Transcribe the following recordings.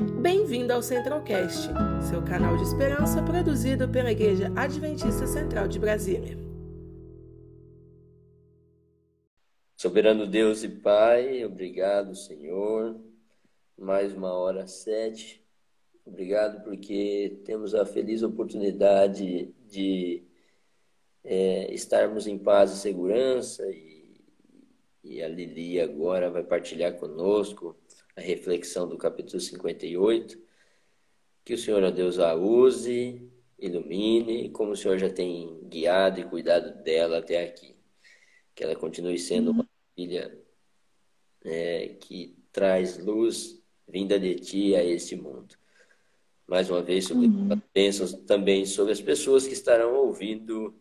Bem-vindo ao Centralcast, seu canal de esperança produzido pela Igreja Adventista Central de Brasília. Soberano Deus e Pai, obrigado, Senhor. Mais uma hora sete. Obrigado porque temos a feliz oportunidade de é, estarmos em paz e segurança e, e a Lili agora vai partilhar conosco a reflexão do capítulo 58. Que o Senhor, ó Deus, a use, ilumine, como o Senhor já tem guiado e cuidado dela até aqui. Que ela continue sendo uma filha é, que traz luz vinda de ti a este mundo. Mais uma vez, sobre uhum. bênçãos também sobre as pessoas que estarão ouvindo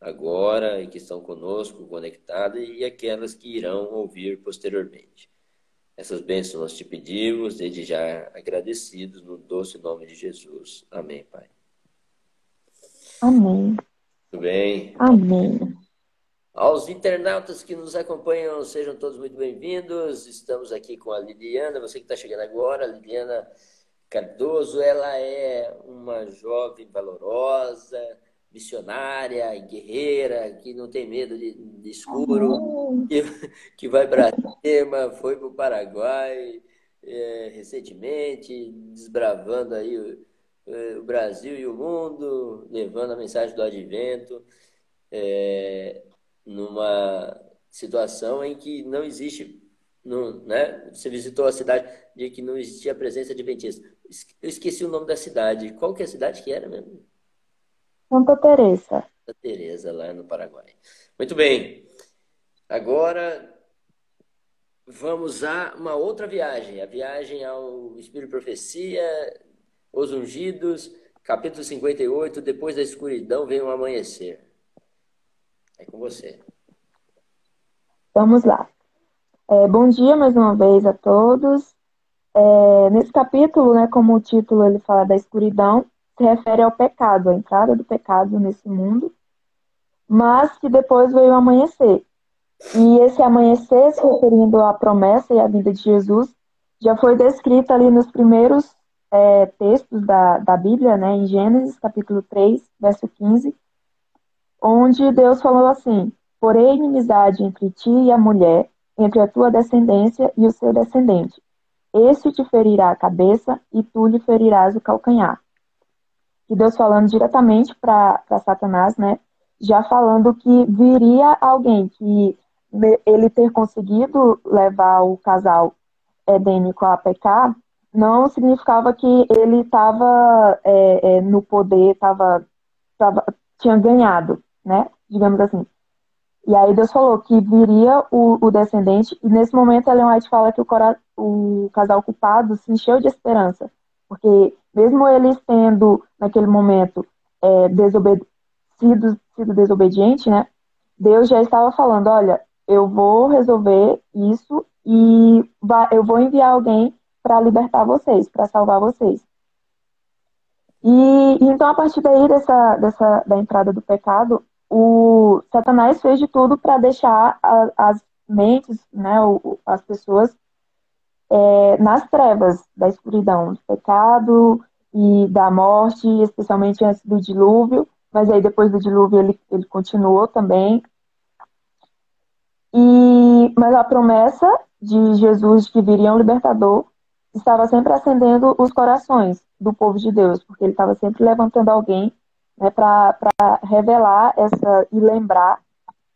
agora e que estão conosco conectadas e aquelas que irão ouvir posteriormente. Essas bênçãos nós te pedimos, desde já agradecidos, no doce nome de Jesus. Amém, Pai. Amém. Tudo bem? Amém. Aos internautas que nos acompanham, sejam todos muito bem-vindos. Estamos aqui com a Liliana, você que está chegando agora, Liliana Cardoso, ela é uma jovem valorosa, missionária guerreira, que não tem medo de, de escuro, que, que vai para cima, foi para o Paraguai é, recentemente, desbravando aí o, é, o, Brasil e o mundo, levando a mensagem do advento, é, numa situação em que não existe, não, né? Você visitou a cidade de que não existia a presença de adventista. Eu esqueci o nome da cidade. Qual que é a cidade que era mesmo? Santa Teresa. Santa Teresa, lá no Paraguai. Muito bem. Agora vamos a uma outra viagem, a viagem ao Espírito Profecia, os ungidos, capítulo 58, depois da escuridão vem o amanhecer. É com você. Vamos lá. É, bom dia mais uma vez a todos. É, nesse capítulo, né, como o título ele fala da escuridão, se refere ao pecado, a entrada do pecado nesse mundo, mas que depois veio o amanhecer. E esse amanhecer, se referindo à promessa e à vida de Jesus, já foi descrito ali nos primeiros é, textos da, da Bíblia, né, em Gênesis capítulo 3, verso 15, onde Deus falou assim: Porém, inimizade entre ti e a mulher, entre a tua descendência e o seu descendente. Este te ferirá a cabeça e tu lhe ferirás o calcanhar que Deus falando diretamente para Satanás, né? Já falando que viria alguém que ele ter conseguido levar o casal edênico a pecar, não significava que ele estava é, é, no poder, estava tinha ganhado, né? Digamos assim. E aí Deus falou que viria o, o descendente, e nesse momento Ellen White fala que o, cora, o casal culpado se encheu de esperança, porque mesmo eles tendo, naquele momento, é, sido desobediente, né? Deus já estava falando, olha, eu vou resolver isso e eu vou enviar alguém para libertar vocês, para salvar vocês. E então, a partir daí dessa, dessa da entrada do pecado, o Satanás fez de tudo para deixar a, as mentes, né, o, as pessoas é, nas trevas da escuridão, do pecado e da morte, especialmente antes do dilúvio, mas aí depois do dilúvio ele, ele continuou também. E, mas a promessa de Jesus que viria um libertador estava sempre acendendo os corações do povo de Deus, porque ele estava sempre levantando alguém né, para revelar essa e lembrar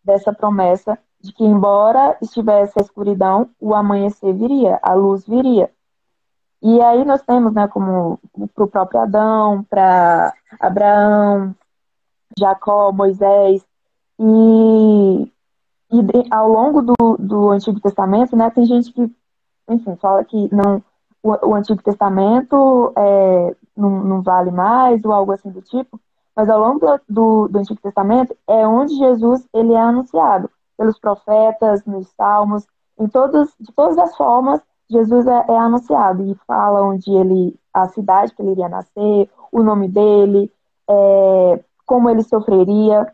dessa promessa de que, embora estivesse a escuridão, o amanhecer viria, a luz viria. E aí nós temos, né, como para o próprio Adão, para Abraão, Jacó, Moisés, e, e ao longo do, do Antigo Testamento, né, tem gente que, enfim, fala que não, o, o Antigo Testamento é, não, não, vale mais, ou algo assim do tipo, mas ao longo do, do Antigo Testamento é onde Jesus ele é anunciado pelos profetas, nos salmos, em todos, de todas as formas, Jesus é, é, anunciado e fala onde ele, a cidade que ele iria nascer, o nome dele, é, como ele sofreria.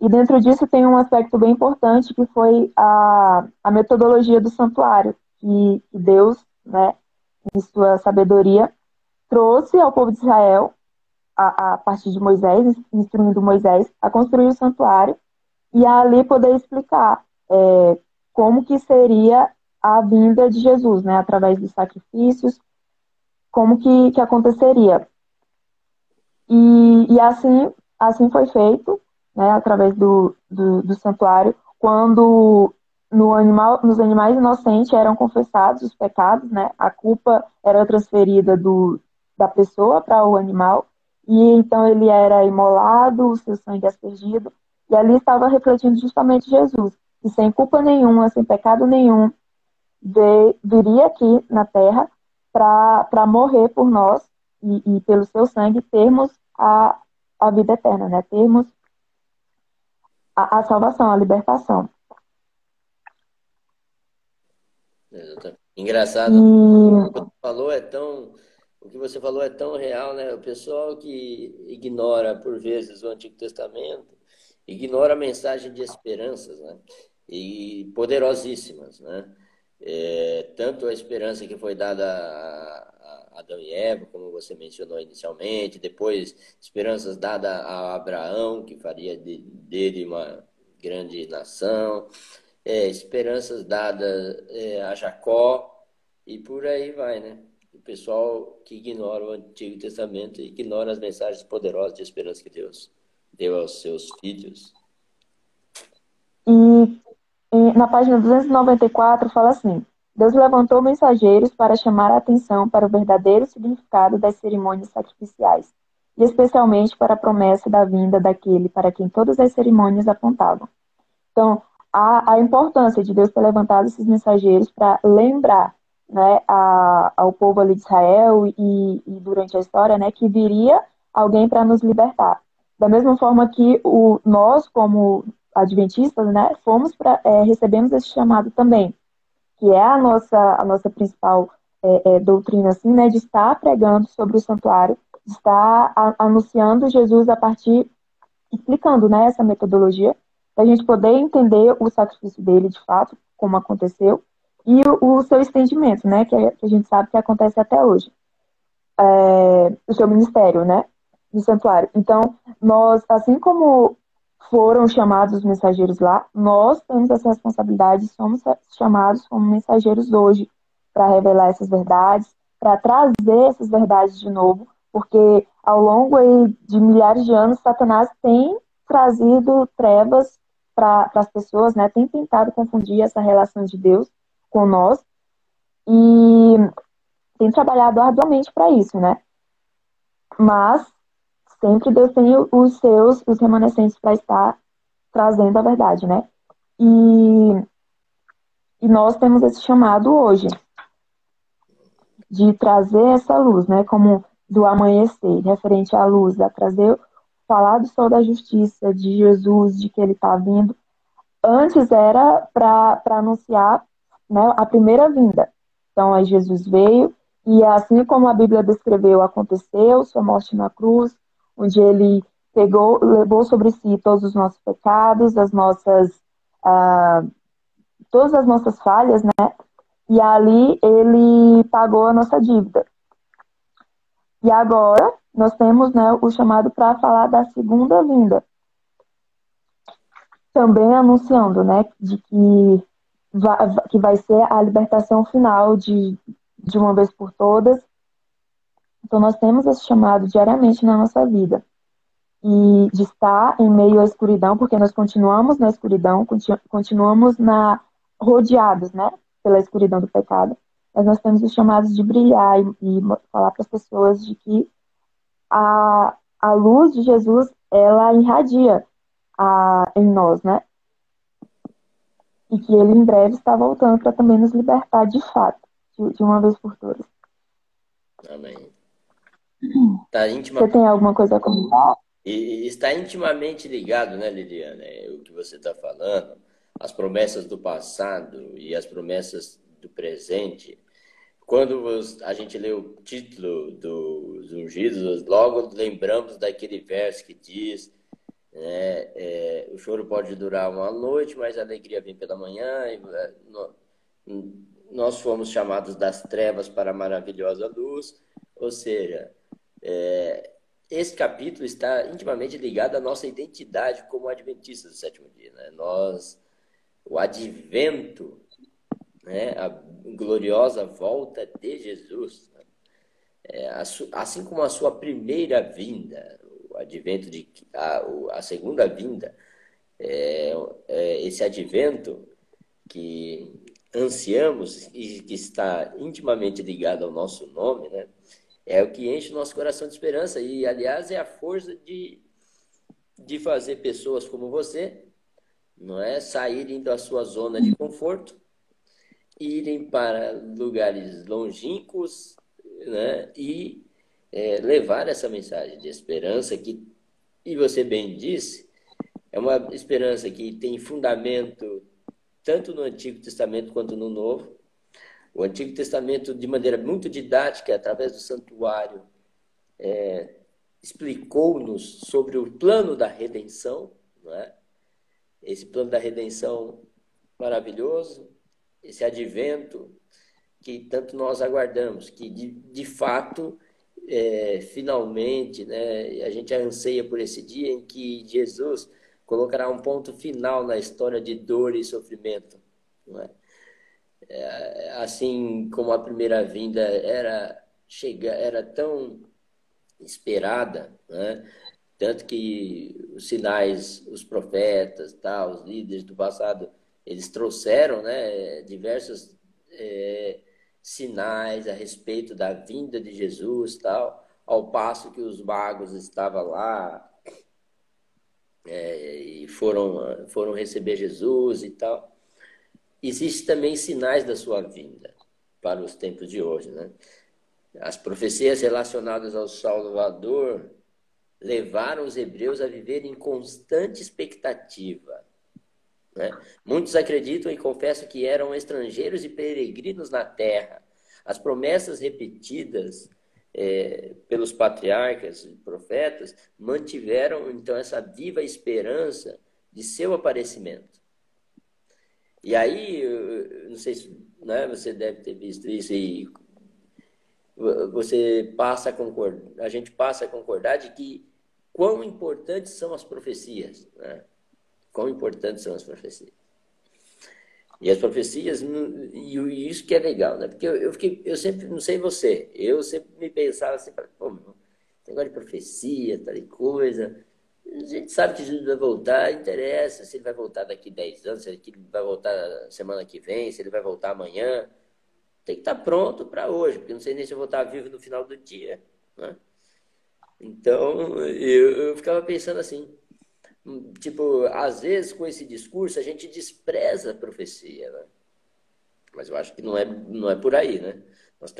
E dentro disso tem um aspecto bem importante que foi a, a metodologia do santuário, que, que Deus, né, em sua sabedoria, trouxe ao povo de Israel, a, a partir de Moisés, instruindo Moisés, a construir o santuário e ali poder explicar é, como que seria a vinda de Jesus, né, através dos sacrifícios, como que, que aconteceria. E, e assim, assim foi feito, né, através do, do, do santuário, quando no animal, nos animais inocentes eram confessados os pecados, né? A culpa era transferida do, da pessoa para o animal e então ele era imolado, o seu sangue aspergido e ali estava refletindo justamente Jesus, que sem culpa nenhuma, sem pecado nenhum, viria aqui na Terra para morrer por nós e, e, pelo seu sangue termos a, a vida eterna, né? Termos a, a salvação, a libertação. Engraçado. O que você falou é tão, o que você falou é tão real, né? O pessoal que ignora por vezes o Antigo Testamento, ignora a mensagem de esperanças, né? E poderosíssimas, né? É, tanto a esperança que foi dada a Adão e Eva, como você mencionou inicialmente, depois esperanças dadas a Abraão, que faria de, dele uma grande nação, é, esperanças dadas é, a Jacó e por aí vai, né? O pessoal que ignora o Antigo Testamento ignora as mensagens poderosas de esperança que Deus deu aos seus filhos. E, e na página 294 fala assim: Deus levantou mensageiros para chamar a atenção para o verdadeiro significado das cerimônias sacrificiais, e especialmente para a promessa da vinda daquele para quem todas as cerimônias apontavam. Então, a, a importância de Deus ter levantado esses mensageiros para lembrar né, a, ao povo ali de Israel e, e durante a história né, que viria alguém para nos libertar. Da mesma forma que o, nós, como adventistas, né, fomos pra, é, recebemos esse chamado também, que é a nossa, a nossa principal é, é, doutrina, assim, né, de estar pregando sobre o santuário, de estar a, anunciando Jesus a partir, explicando né, essa metodologia para a gente poder entender o sacrifício dele de fato, como aconteceu, e o, o seu estendimento, né, que, que, a gente sabe que acontece até hoje, é, o seu ministério, né, do santuário. Então, nós, assim como foram chamados os mensageiros lá, nós temos essa responsabilidade, somos chamados como mensageiros hoje para revelar essas verdades, para trazer essas verdades de novo, porque ao longo de milhares de anos, Satanás tem trazido trevas para as pessoas, né, tem tentado confundir essa relação de Deus com nós e tem trabalhado arduamente para isso, né? Mas sempre Deus tem os seus, os remanescentes para estar trazendo a verdade, né? E, e nós temos esse chamado hoje de trazer essa luz, né? Como do amanhecer, referente à luz, a trazer falar do sol da justiça, de Jesus, de que ele está vindo. Antes era para anunciar né, a primeira vinda. Então, aí Jesus veio, e assim como a Bíblia descreveu, aconteceu, sua morte na cruz, onde ele pegou, levou sobre si todos os nossos pecados, as nossas, uh, todas as nossas falhas, né? E ali ele pagou a nossa dívida. E agora nós temos né, o chamado para falar da segunda vinda. Também anunciando né, de que vai, que vai ser a libertação final de, de uma vez por todas. Então, nós temos esse chamado diariamente na nossa vida. E de estar em meio à escuridão, porque nós continuamos na escuridão, continuamos na, rodeados né, pela escuridão do pecado mas nós temos os chamados de brilhar e, e falar para as pessoas de que a, a luz de Jesus, ela irradia a, em nós, né? E que ele em breve está voltando para também nos libertar de fato, de, de uma vez por todas. Amém. Tá. Você tem alguma coisa a comentar? E está intimamente ligado, né, Liliana? É o que você está falando, as promessas do passado e as promessas do presente quando a gente lê o título dos ungidos, logo lembramos daquele verso que diz: né, é, o choro pode durar uma noite, mas a alegria vem pela manhã. E, é, no, nós fomos chamados das trevas para a maravilhosa luz, ou seja, é, esse capítulo está intimamente ligado à nossa identidade como adventistas do sétimo dia. Né? Nós, o advento, né? a gloriosa volta de Jesus, né? é, assim como a sua primeira vinda, o advento de a, a segunda vinda, é, é, esse advento que ansiamos e que está intimamente ligado ao nosso nome, né? É o que enche o nosso coração de esperança e, aliás, é a força de, de fazer pessoas como você, não é, saírem da sua zona de conforto, irem para lugares longínquos, né, e é, levar essa mensagem de esperança que, e você bem disse, é uma esperança que tem fundamento tanto no Antigo Testamento quanto no Novo, o Antigo Testamento, de maneira muito didática, através do santuário, é, explicou-nos sobre o plano da redenção, é? esse plano da redenção maravilhoso, esse advento que tanto nós aguardamos, que de, de fato, é, finalmente, né, a gente anseia por esse dia em que Jesus colocará um ponto final na história de dor e sofrimento. Não é? É, assim como a primeira vinda era chega era tão esperada, né? tanto que os sinais, os profetas, tal, os líderes do passado, eles trouxeram, né, diversos é, sinais a respeito da vinda de Jesus, tal, ao passo que os magos estavam lá é, e foram foram receber Jesus e tal existem também sinais da sua vinda para os tempos de hoje. Né? As profecias relacionadas ao Salvador levaram os hebreus a viver em constante expectativa. Né? Muitos acreditam e confessam que eram estrangeiros e peregrinos na terra. As promessas repetidas é, pelos patriarcas e profetas mantiveram então essa viva esperança de seu aparecimento. E aí, não sei se né, você deve ter visto isso e você passa a concordar, a gente passa a concordar de que quão importantes são as profecias, né? Quão importantes são as profecias. E as profecias, e isso que é legal, né? Porque eu, eu, fiquei, eu sempre, não sei você, eu sempre me pensava assim, pô, negócio de profecia, tal coisa, a gente sabe que Jesus vai voltar, interessa se ele vai voltar daqui 10 anos, se ele vai voltar semana que vem, se ele vai voltar amanhã. Tem que estar pronto para hoje, porque não sei nem se eu vou estar vivo no final do dia. Né? Então, eu, eu ficava pensando assim, tipo, às vezes com esse discurso a gente despreza a profecia, né? Mas eu acho que não é, não é por aí, né? Nós,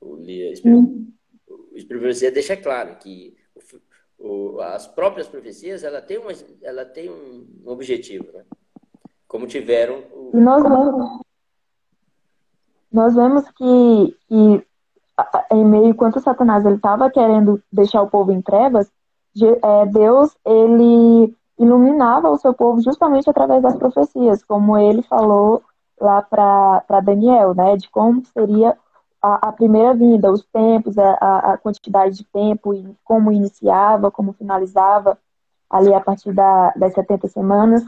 o, o Espírito deixa claro que o, as próprias profecias, ela tem, uma, ela tem um objetivo, né? Como tiveram... O... E nós vemos, nós vemos que, que em meio, enquanto Satanás estava querendo deixar o povo em trevas, é, Deus, ele iluminava o seu povo justamente através das profecias, como ele falou lá para Daniel, né, de como seria a, a primeira vinda, os tempos, a, a, quantidade de tempo, e como iniciava, como finalizava, ali a partir da, das 70 semanas.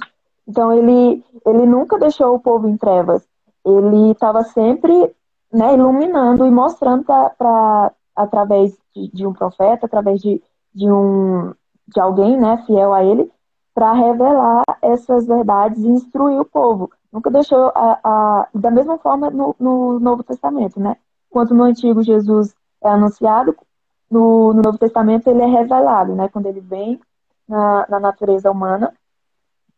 Então, ele, ele nunca deixou o povo em trevas. Ele estava sempre né, iluminando e mostrando para através de, de, um profeta, através de, de, um, de alguém né, fiel a ele, para revelar essas verdades e instruir o povo. Nunca deixou a, a da mesma forma no, no Novo Testamento, né? Enquanto no Antigo Jesus é anunciado, no, no Novo Testamento ele é revelado, né? Quando ele vem na, na natureza humana.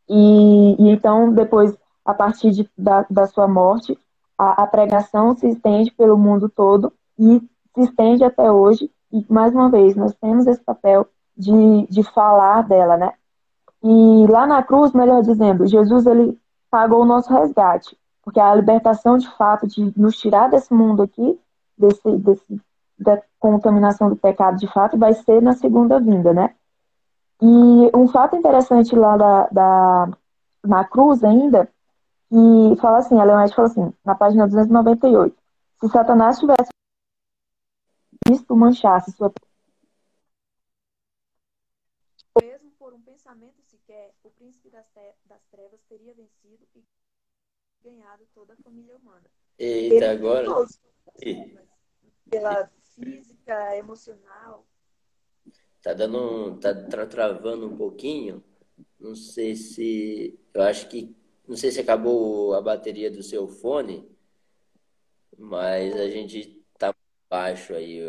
E, e, então, depois, a partir de, da, da sua morte, a, a pregação se estende pelo mundo todo e se estende até hoje. E, mais uma vez, nós temos esse papel de, de falar dela, né? E lá na cruz, melhor dizendo, Jesus ele pagou o nosso resgate, porque a libertação de fato de nos tirar desse mundo aqui desse, desse, da contaminação do pecado de fato vai ser na segunda vinda, né? E um fato interessante lá da, da na cruz ainda, que fala assim, a White fala assim, na página 298, se Satanás tivesse visto manchasse sua mesmo por um pensamento sequer, o príncipe das, das trevas teria vencido e ganhado toda a família humana. Eita, Ele agora. Pela física, emocional. Tá dando. Tá tra travando um pouquinho. Não sei se. Eu acho que. Não sei se acabou a bateria do seu fone, mas a gente tá baixo aí.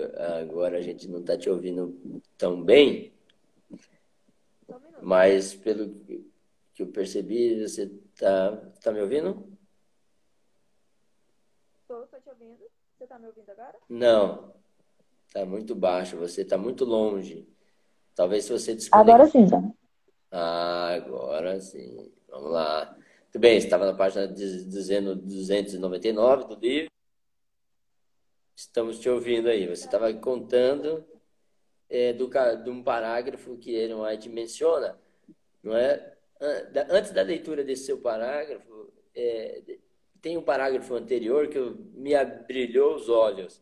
Agora a gente não tá te ouvindo tão bem. Mas pelo que eu percebi, você tá, tá me ouvindo? Estou, estou te ouvindo. Você tá me ouvindo agora? Não. Tá muito baixo, você tá muito longe. Talvez se você desconectar. Agora sim, já. Ah, agora sim. Vamos lá. Tudo bem, estava na página dizendo 299 do livro. Estamos te ouvindo aí. Você estava contando é, do, de um parágrafo que Ellen White menciona, não é? Antes da leitura desse seu parágrafo, é, tem um parágrafo anterior que me abrilhou os olhos,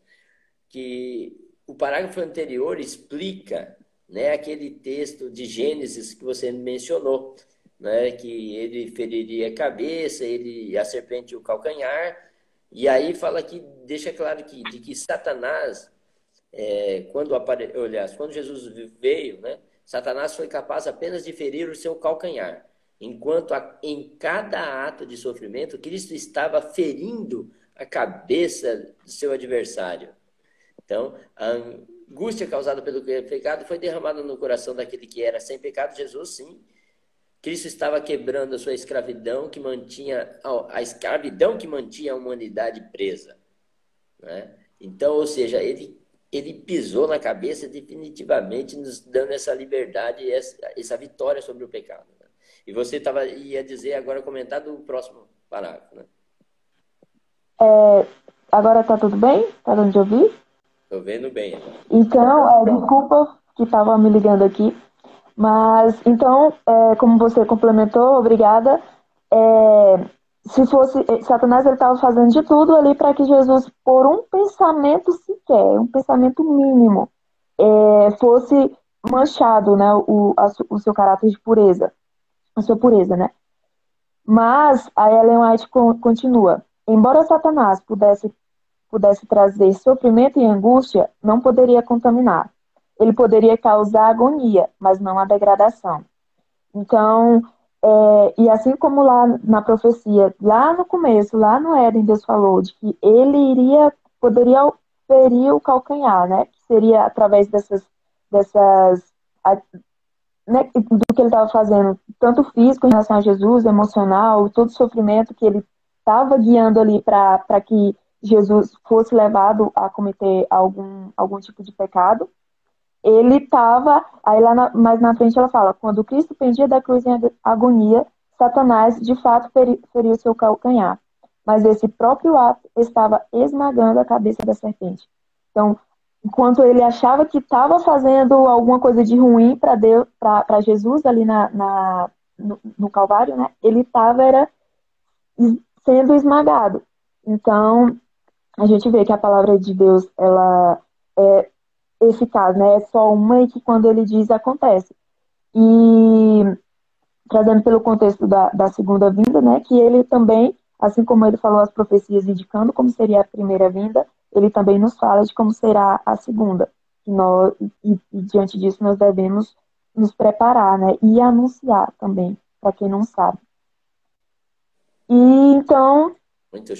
que o parágrafo anterior explica né, aquele texto de Gênesis que você mencionou, né, que ele feriria a cabeça, ele a serpente o calcanhar, e aí fala que deixa claro que de que Satanás é, quando apare... aliás, quando Jesus veio, né, Satanás foi capaz apenas de ferir o seu calcanhar, enquanto a... em cada ato de sofrimento Cristo estava ferindo a cabeça do seu adversário. Então, a angústia causada pelo pecado foi derramada no coração daquele que era sem pecado, Jesus, sim. Cristo estava quebrando a sua escravidão que mantinha a escravidão que mantinha a humanidade presa, né? Então, ou seja, ele ele pisou na cabeça definitivamente, nos dando essa liberdade e essa, essa vitória sobre o pecado. Né? E você tava, ia dizer agora, comentar do próximo parágrafo, né? É, agora tá tudo bem? Tá dando de ouvir? Tô vendo bem. Agora. Então, é, desculpa que estava me ligando aqui. Mas, então, é, como você complementou, obrigada. É, se fosse eh, Satanás ele estava fazendo de tudo ali para que Jesus por um pensamento sequer um pensamento mínimo é, fosse manchado né o, a, o seu caráter de pureza a sua pureza né? Mas a Ellen White continua. Embora Satanás pudesse pudesse trazer sofrimento e angústia não poderia contaminar. Ele poderia causar agonia mas não a degradação. Então é, e assim como lá na profecia, lá no começo, lá no Éden, Deus falou de que ele iria, poderia ferir o calcanhar, né? Que seria através dessas, dessas né, do que ele estava fazendo, tanto físico em relação a Jesus, emocional, todo o sofrimento que ele estava guiando ali para que Jesus fosse levado a cometer algum, algum tipo de pecado ele estava, aí lá na, mais na frente ela fala, quando Cristo pendia da cruz em agonia, Satanás de fato feriu seu calcanhar, mas esse próprio ato estava esmagando a cabeça da serpente. Então, enquanto ele achava que estava fazendo alguma coisa de ruim para Deus, para Jesus ali na, na no, no, Calvário, né? Ele estava era sendo esmagado. Então, a gente vê que a palavra de Deus ela é eficaz, né? É só uma e que quando ele diz acontece. E trazendo pelo contexto da, da segunda vinda, né? Que ele também, assim como ele falou as profecias indicando como seria a primeira vinda, ele também nos fala de como será a segunda. E, nós, e, e diante disso nós devemos nos preparar, né? E anunciar também, para quem não sabe. E então,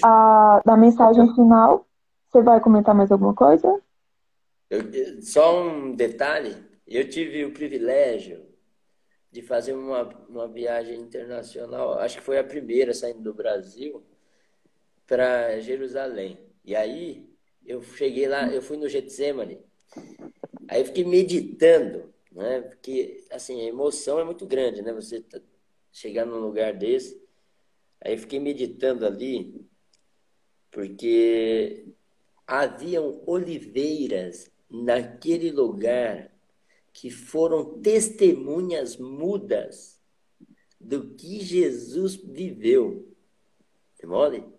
a, da mensagem final, você vai comentar mais alguma coisa? Eu, só um detalhe, eu tive o privilégio de fazer uma, uma viagem internacional, acho que foi a primeira saindo do Brasil, para Jerusalém. E aí eu cheguei lá, eu fui no Getsemane, aí eu fiquei meditando, né? Porque assim, a emoção é muito grande, né? Você tá, chegar num lugar desse. Aí eu fiquei meditando ali, porque haviam oliveiras naquele lugar que foram testemunhas mudas do que Jesus viveu. Mole?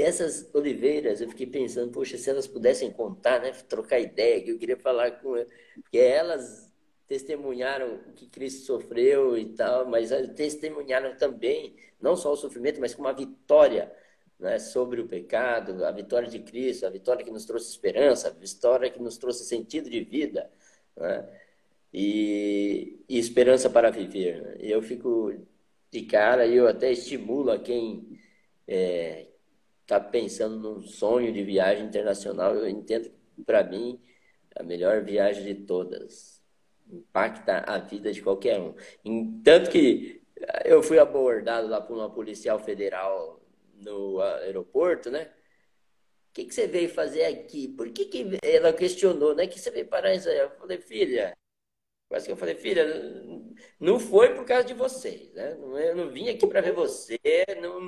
Essas oliveiras, eu fiquei pensando, poxa, se elas pudessem contar, né, trocar ideia, que eu queria falar com elas, porque elas testemunharam que Cristo sofreu e tal, mas testemunharam também não só o sofrimento, mas como a vitória né, sobre o pecado, a vitória de Cristo, a vitória que nos trouxe esperança, a vitória que nos trouxe sentido de vida né, e, e, esperança para viver. Né? Eu fico de cara, eu até estimulo a quem é, está pensando num sonho de viagem internacional, eu entendo que, para mim, a melhor viagem de todas. Impacta a vida de qualquer um. Tanto que eu fui abordado lá por uma policial federal no aeroporto, né? O que, que você veio fazer aqui? Por que, que ela questionou, né? Que você veio parar em Israel? Eu falei, filha, Quase que eu falei, filha, não foi por causa de vocês, né? Eu não vim aqui para ver você, não,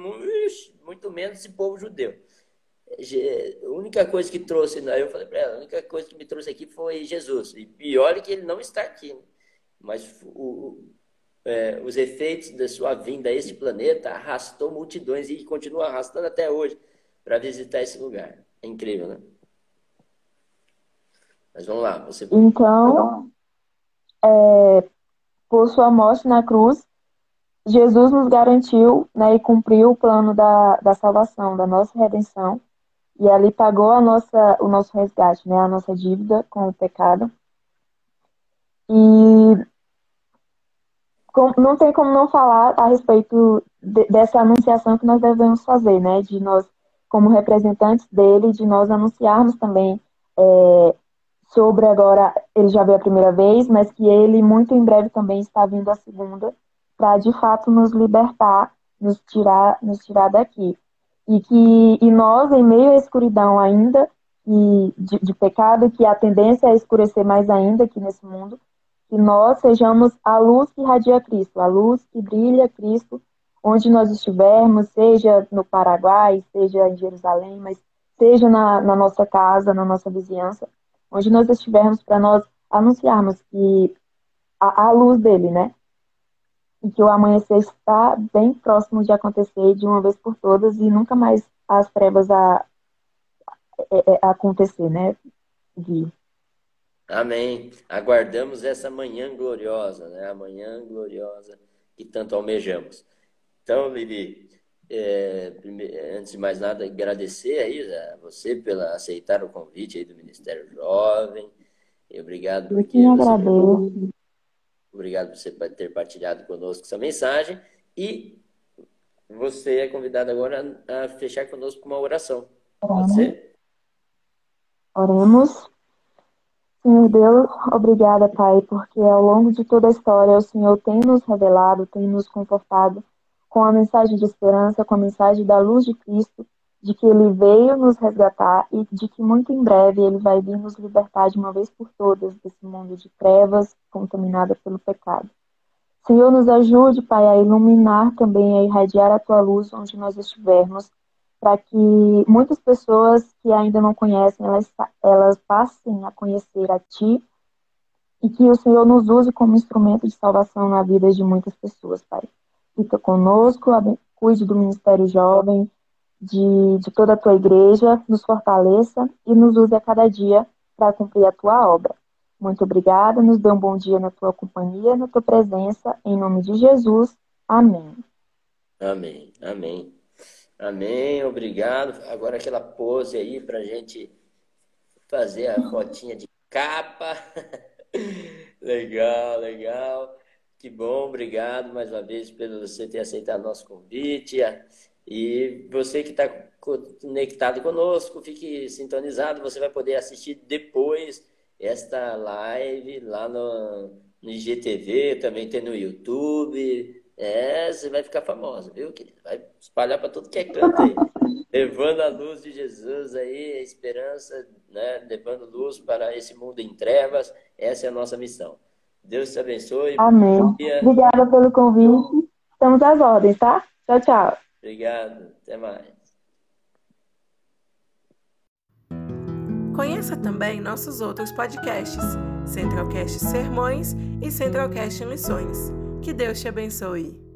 muito menos esse povo judeu. A única coisa que trouxe, eu falei para ela, a única coisa que me trouxe aqui foi Jesus. E pior é que ele não está aqui. Né? Mas o, é, os efeitos da sua vinda a este planeta arrastou multidões e continua arrastando até hoje para visitar esse lugar. É incrível, né? Mas vamos lá. Você... Então, é, por sua morte na cruz, Jesus nos garantiu né, e cumpriu o plano da, da salvação, da nossa redenção. E ali pagou a nossa, o nosso resgate, né, a nossa dívida com o pecado. E com, não tem como não falar a respeito de, dessa anunciação que nós devemos fazer, né, de nós, como representantes dele, de nós anunciarmos também é, sobre agora, ele já veio a primeira vez, mas que ele muito em breve também está vindo a segunda, para de fato nos libertar, nos tirar, nos tirar daqui. E que e nós, em meio à escuridão ainda, e de, de pecado, que a tendência é escurecer mais ainda aqui nesse mundo, que nós sejamos a luz que irradia Cristo, a luz que brilha Cristo, onde nós estivermos, seja no Paraguai, seja em Jerusalém, mas seja na, na nossa casa, na nossa vizinhança, onde nós estivermos para nós anunciarmos que a, a, luz dele, né? E que o amanhecer está bem próximo de acontecer de uma vez por todas e nunca mais as trevas a, a, a acontecer, né? Gui? Amém. Aguardamos essa manhã gloriosa, né? A manhã gloriosa que tanto almejamos. Então, Vivi, é, antes de mais nada, agradecer aí a você pela aceitar o convite aí do Ministério Jovem. E obrigado por que agradeço. Obrigado por você ter partilhado conosco essa mensagem. E você é convidado agora a fechar conosco uma oração. Pode ser? Oremos. Senhor Deus, obrigada, Pai, porque ao longo de toda a história o Senhor tem nos revelado, tem nos confortado com a mensagem de esperança, com a mensagem da luz de Cristo, de que ele veio nos resgatar e de que muito em breve ele vai vir nos libertar de uma vez por todas desse mundo de trevas contaminada pelo pecado. Senhor, nos ajude, Pai, a iluminar também, a irradiar a tua luz onde nós estivermos, para que muitas pessoas que ainda não conhecem, elas, elas passem a conhecer a Ti e que o Senhor nos use como instrumento de salvação na vida de muitas pessoas, Pai fica conosco, cuide do Ministério Jovem, de, de toda a tua igreja, nos fortaleça e nos use a cada dia para cumprir a tua obra. Muito obrigada, nos dê um bom dia na tua companhia, na tua presença, em nome de Jesus. Amém. Amém, amém. Amém, obrigado. Agora aquela pose aí para gente fazer a fotinha de capa. legal, legal. Que bom, obrigado mais uma vez pelo você ter aceitado nosso convite. E você que está conectado conosco, fique sintonizado. Você vai poder assistir depois esta live lá no, no IGTV, também tem no YouTube. É, você vai ficar famosa, viu, querido? Vai espalhar para tudo que é canto aí. levando a luz de Jesus aí, a esperança, né? levando luz para esse mundo em trevas. Essa é a nossa missão. Deus te abençoe. Amém. Obrigada pelo convite. Estamos às ordens, tá? Tchau, tchau. Obrigado. Até mais. Conheça também nossos outros podcasts, Centralcast Sermões e Centralcast Missões. Que Deus te abençoe.